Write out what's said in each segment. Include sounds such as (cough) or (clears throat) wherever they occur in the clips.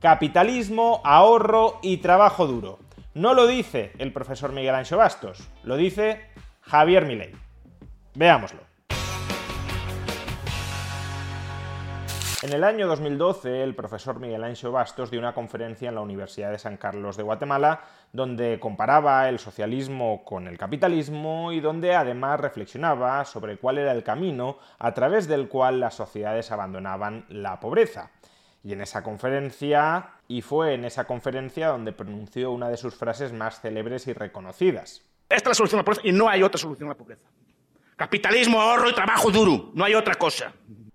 capitalismo, ahorro y trabajo duro. No lo dice el profesor Miguel Ancho Bastos, lo dice Javier Milei. Veámoslo. En el año 2012, el profesor Miguel Ancho Bastos dio una conferencia en la Universidad de San Carlos de Guatemala donde comparaba el socialismo con el capitalismo y donde además reflexionaba sobre cuál era el camino a través del cual las sociedades abandonaban la pobreza. Y en esa conferencia, y fue en esa conferencia donde pronunció una de sus frases más célebres y reconocidas. Esta es la solución a la pobreza y no hay otra solución a la pobreza. Capitalismo, ahorro y trabajo duro. No hay otra cosa.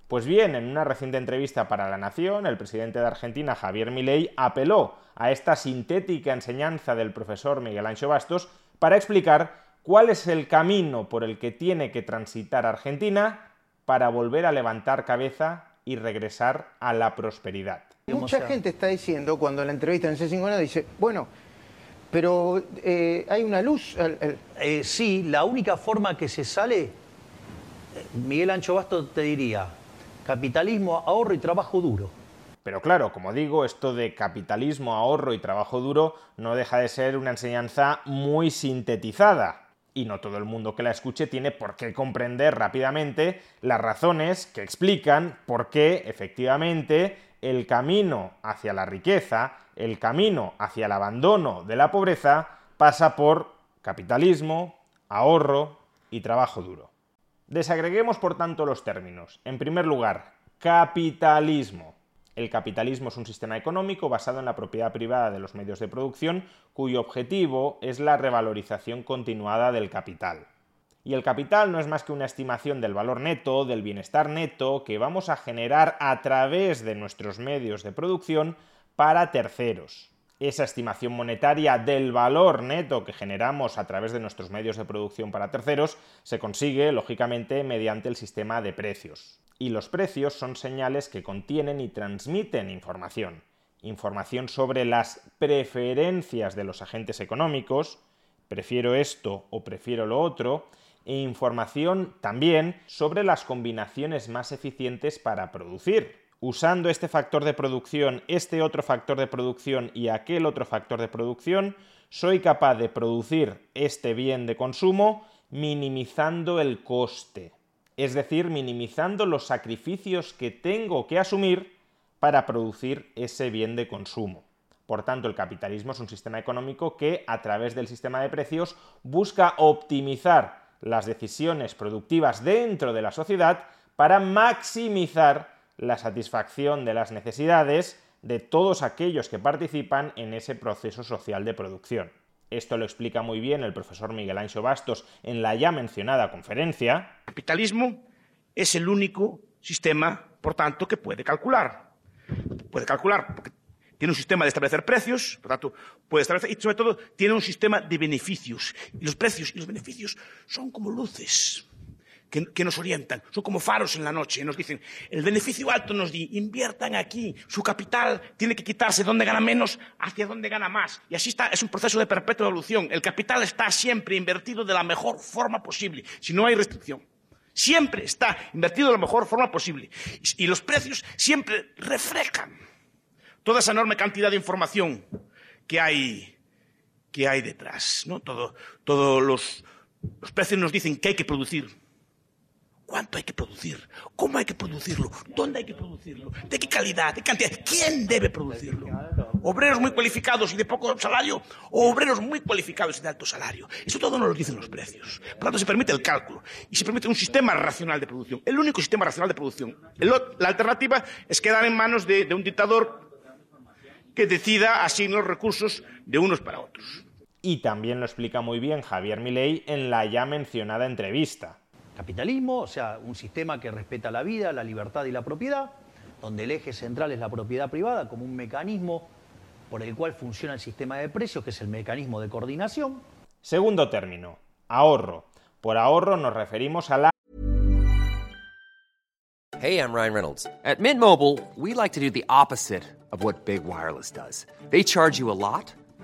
Pues bien, en una reciente entrevista para La Nación, el presidente de Argentina, Javier Milei, apeló a esta sintética enseñanza del profesor Miguel Ancho Bastos para explicar cuál es el camino por el que tiene que transitar Argentina para volver a levantar cabeza y regresar a la prosperidad. Mucha gente está diciendo, cuando en la entrevista en C5N dice, bueno, pero eh, hay una luz. al- al- Eh, sí, la única forma que se sale, eh, Miguel Ancho Basto te diría, capitalismo, ahorro y trabajo duro. Pero claro, como digo, esto de capitalismo, ahorro y trabajo duro no deja de ser una enseñanza muy sintetizada. Y no todo el mundo que la escuche tiene por qué comprender rápidamente las razones que explican por qué efectivamente el camino hacia la riqueza, el camino hacia el abandono de la pobreza, pasa por capitalismo, ahorro y trabajo duro. Desagreguemos por tanto los términos. En primer lugar, capitalismo. El capitalismo es un sistema económico basado en la propiedad privada de los medios de producción cuyo objetivo es la revalorización continuada del capital. Y el capital no es más que una estimación del valor neto, del bienestar neto que vamos a generar a través de nuestros medios de producción para terceros. Esa estimación monetaria del valor neto que generamos a través de nuestros medios de producción para terceros se consigue, lógicamente, mediante el sistema de precios. Y los precios son señales que contienen y transmiten información. Información sobre las preferencias de los agentes económicos, prefiero esto o prefiero lo otro, e información también sobre las combinaciones más eficientes para producir. Usando este factor de producción, este otro factor de producción y aquel otro factor de producción, soy capaz de producir este bien de consumo minimizando el coste, es decir, minimizando los sacrificios que tengo que asumir para producir ese bien de consumo. Por tanto, el capitalismo es un sistema económico que, a través del sistema de precios, busca optimizar las decisiones productivas dentro de la sociedad para maximizar la satisfacción de las necesidades de todos aquellos que participan en ese proceso social de producción. Esto lo explica muy bien el profesor Miguel Ancho Bastos en la ya mencionada conferencia. El capitalismo es el único sistema, por tanto, que puede calcular. Puede calcular porque tiene un sistema de establecer precios, por tanto, puede establecer, y sobre todo, tiene un sistema de beneficios. Y los precios y los beneficios son como luces que, que nos orientan, son como faros en la noche. Nos dicen, el beneficio alto nos di, inviertan aquí, su capital tiene que quitarse donde gana menos hacia donde gana más. Y así está, es un proceso de perpetua evolución. El capital está siempre invertido de la mejor forma posible, si no hay restricción. Siempre está invertido de la mejor forma posible. Y, y los precios siempre reflejan toda esa enorme cantidad de información que hay, que hay detrás. ¿no? Todo, todos los, los precios nos dicen que hay que producir. ¿Cuánto hay que producir? ¿Cómo hay que producirlo? ¿Dónde hay que producirlo? ¿De qué calidad? ¿De qué cantidad? ¿Quién debe producirlo? ¿Obreros muy cualificados y de poco salario? ¿O obreros muy cualificados y de alto salario? Eso todo nos lo dicen los precios. Por lo tanto, se permite el cálculo y se permite un sistema racional de producción. El único sistema racional de producción. La alternativa es quedar en manos de, de un dictador que decida asignar los recursos de unos para otros. Y también lo explica muy bien Javier Milei en la ya mencionada entrevista. Capitalismo, o sea, un sistema que respeta la vida, la libertad y la propiedad. donde el eje central es la propiedad privada como un mecanismo por el cual funciona el sistema de precios, que es el mecanismo de coordinación. Segundo término, ahorro. Por ahorro nos referimos a la Hey, I'm Ryan Reynolds. At Mint Mobile, we like to do the opposite of what Big Wireless does. They charge you a lot,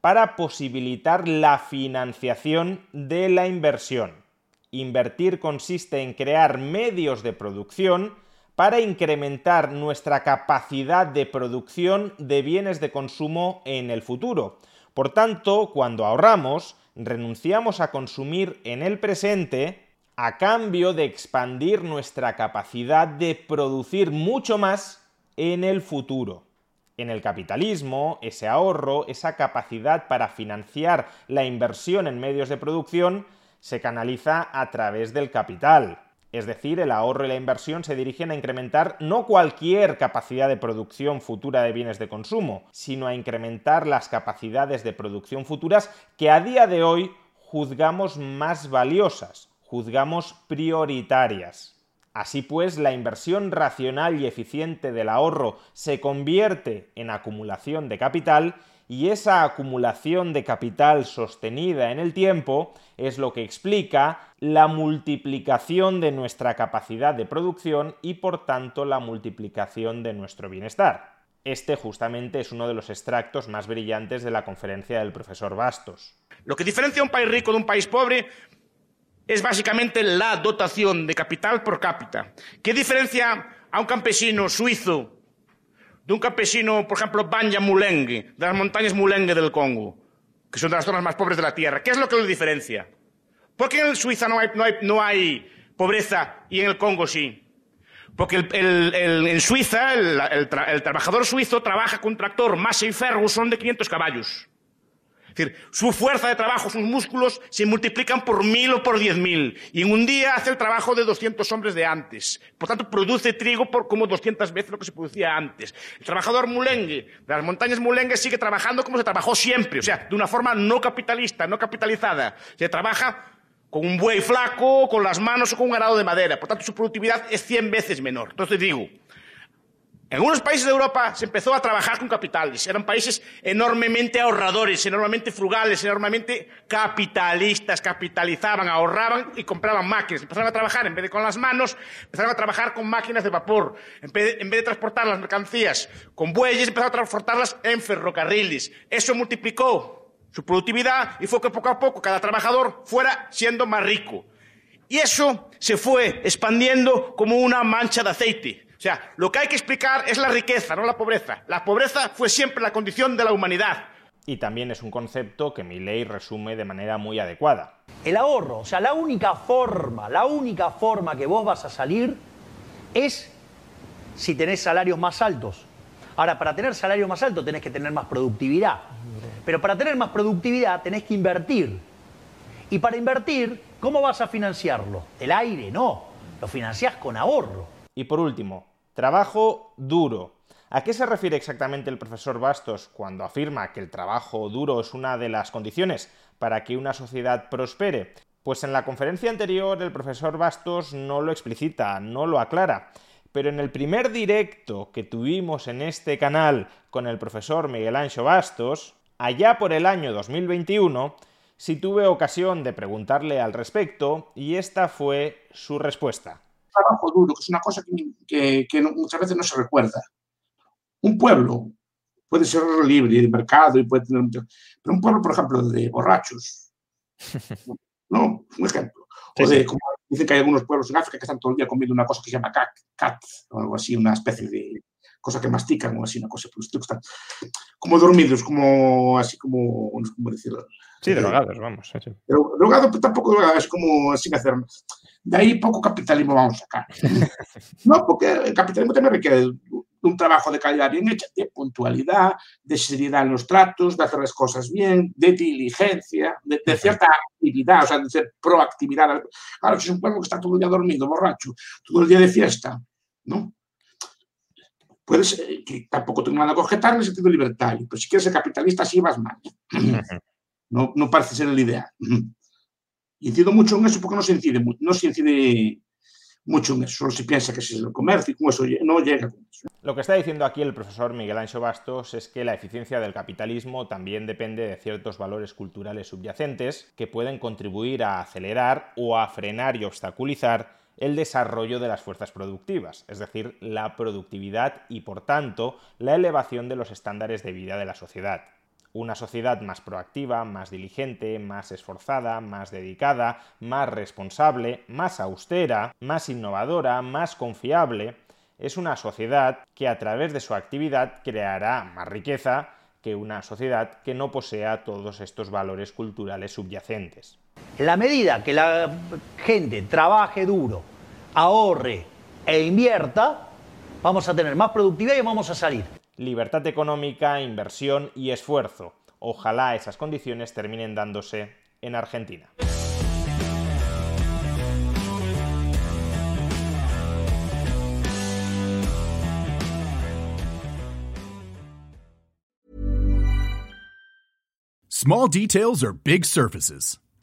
para posibilitar la financiación de la inversión. Invertir consiste en crear medios de producción para incrementar nuestra capacidad de producción de bienes de consumo en el futuro. Por tanto, cuando ahorramos, renunciamos a consumir en el presente a cambio de expandir nuestra capacidad de producir mucho más en el futuro. En el capitalismo, ese ahorro, esa capacidad para financiar la inversión en medios de producción, se canaliza a través del capital. Es decir, el ahorro y la inversión se dirigen a incrementar no cualquier capacidad de producción futura de bienes de consumo, sino a incrementar las capacidades de producción futuras que a día de hoy juzgamos más valiosas, juzgamos prioritarias. Así pues, la inversión racional y eficiente del ahorro se convierte en acumulación de capital y esa acumulación de capital sostenida en el tiempo es lo que explica la multiplicación de nuestra capacidad de producción y por tanto la multiplicación de nuestro bienestar. Este justamente es uno de los extractos más brillantes de la conferencia del profesor Bastos. Lo que diferencia un país rico de un país pobre es básicamente la dotación de capital por cápita. ¿Qué diferencia a un campesino suizo de un campesino, por ejemplo, Banja Mulenge, de las montañas Mulenge del Congo, que son de las zonas más pobres de la Tierra? ¿Qué es lo que lo diferencia? ¿Por qué en Suiza no hay, no hay, no hay pobreza y en el Congo sí? Porque el, en Suiza el, trabajador suizo trabaja con un tractor Massey Ferguson de 500 caballos. Decir, su fuerza de trabajo, sus músculos se multiplican por mil o por diez mil. Y en un día hace el trabajo de 200 hombres de antes. Por tanto, produce trigo por como 200 veces lo que se producía antes. El trabajador mulengue de las montañas mulengue sigue trabajando como se trabajó siempre. O sea, de una forma no capitalista, no capitalizada. Se trabaja con un buey flaco, con las manos o con un arado de madera. Por tanto, su productividad es 100 veces menor. Entonces digo, en algunos países de Europa se empezó a trabajar con capitales. Eran países enormemente ahorradores, enormemente frugales, enormemente capitalistas. Capitalizaban, ahorraban y compraban máquinas. Empezaron a trabajar, en vez de con las manos, empezaron a trabajar con máquinas de vapor. En vez de, transportar las mercancías con bueyes, empezaron a transportarlas en ferrocarriles. Eso multiplicó su productividad y fue que poco a poco cada trabajador fuera siendo más rico. Y eso se fue expandiendo como una mancha de aceite. O sea, lo que hay que explicar es la riqueza, no la pobreza. La pobreza fue siempre la condición de la humanidad. Y también es un concepto que mi ley resume de manera muy adecuada. El ahorro, o sea, la única forma, la única forma que vos vas a salir es si tenés salarios más altos. Ahora, para tener salarios más altos tenés que tener más productividad. Pero para tener más productividad tenés que invertir. Y para invertir, ¿cómo vas a financiarlo? ¿El aire? No, lo financiás con ahorro. Y por último, trabajo duro. ¿A qué se refiere exactamente el profesor Bastos cuando afirma que el trabajo duro es una de las condiciones para que una sociedad prospere? Pues en la conferencia anterior el profesor Bastos no lo explicita, no lo aclara. Pero en el primer directo que tuvimos en este canal con el profesor Miguel Ancho Bastos, allá por el año 2021, sí tuve ocasión de preguntarle al respecto y esta fue su respuesta. Trabajo duro, que es una cosa que, muchas veces no se recuerda. Un pueblo puede ser libre de mercado y puede tener Pero un pueblo, por ejemplo, de borrachos, (laughs) ¿no? Un ejemplo. O de, como dicen que hay algunos pueblos en África que están todo el día comiendo una cosa que se llama cat, cat o algo así, una especie de cosa que mastican o así, una cosa, pues, están como dormidos, como así como, ¿cómo decirlo? Sí, drogados, vamos. Sí, Pero drogado pues, tampoco es como sin hacer. De ahí poco capitalismo vamos a sacar. (laughs) no, porque el capitalismo también requiere un trabajo de calidad bien hecho, de puntualidad, de seriedad en los tratos, de hacer las cosas bien, de diligencia, de, cierta actividad, o sea, de ser proactividad. Claro, si es un pueblo que está todo el día dormido, borracho, todo el día de fiesta, ¿no? Puedes, que tampoco tengo nada que objetar en el sentido libertario, pero si quieres ser capitalista, sí vas mal. (clears throat) No, no parece ser la idea. (clears throat) Incido mucho en eso porque no se incide, no se incide mucho en eso, solo se piensa que es el comercio y con eso no llega con eso. Lo que está diciendo aquí el profesor Miguel Ancho Bastos es que la eficiencia del capitalismo también depende de ciertos valores culturales subyacentes que pueden contribuir a acelerar o a frenar y obstaculizar el desarrollo de las fuerzas productivas, es decir, la productividad y, por tanto, la elevación de los estándares de vida de la sociedad. Una sociedad más proactiva, más diligente, más esforzada, más dedicada, más responsable, más austera, más innovadora, más confiable, es una sociedad que a través de su actividad creará más riqueza que una sociedad que no posea todos estos valores culturales subyacentes. En la medida que la gente trabaje duro, ahorre e invierta, vamos a tener más productividad y vamos a salir. Libertad económica, inversión y esfuerzo. Ojalá esas condiciones terminen dándose en Argentina. Small details are big surfaces.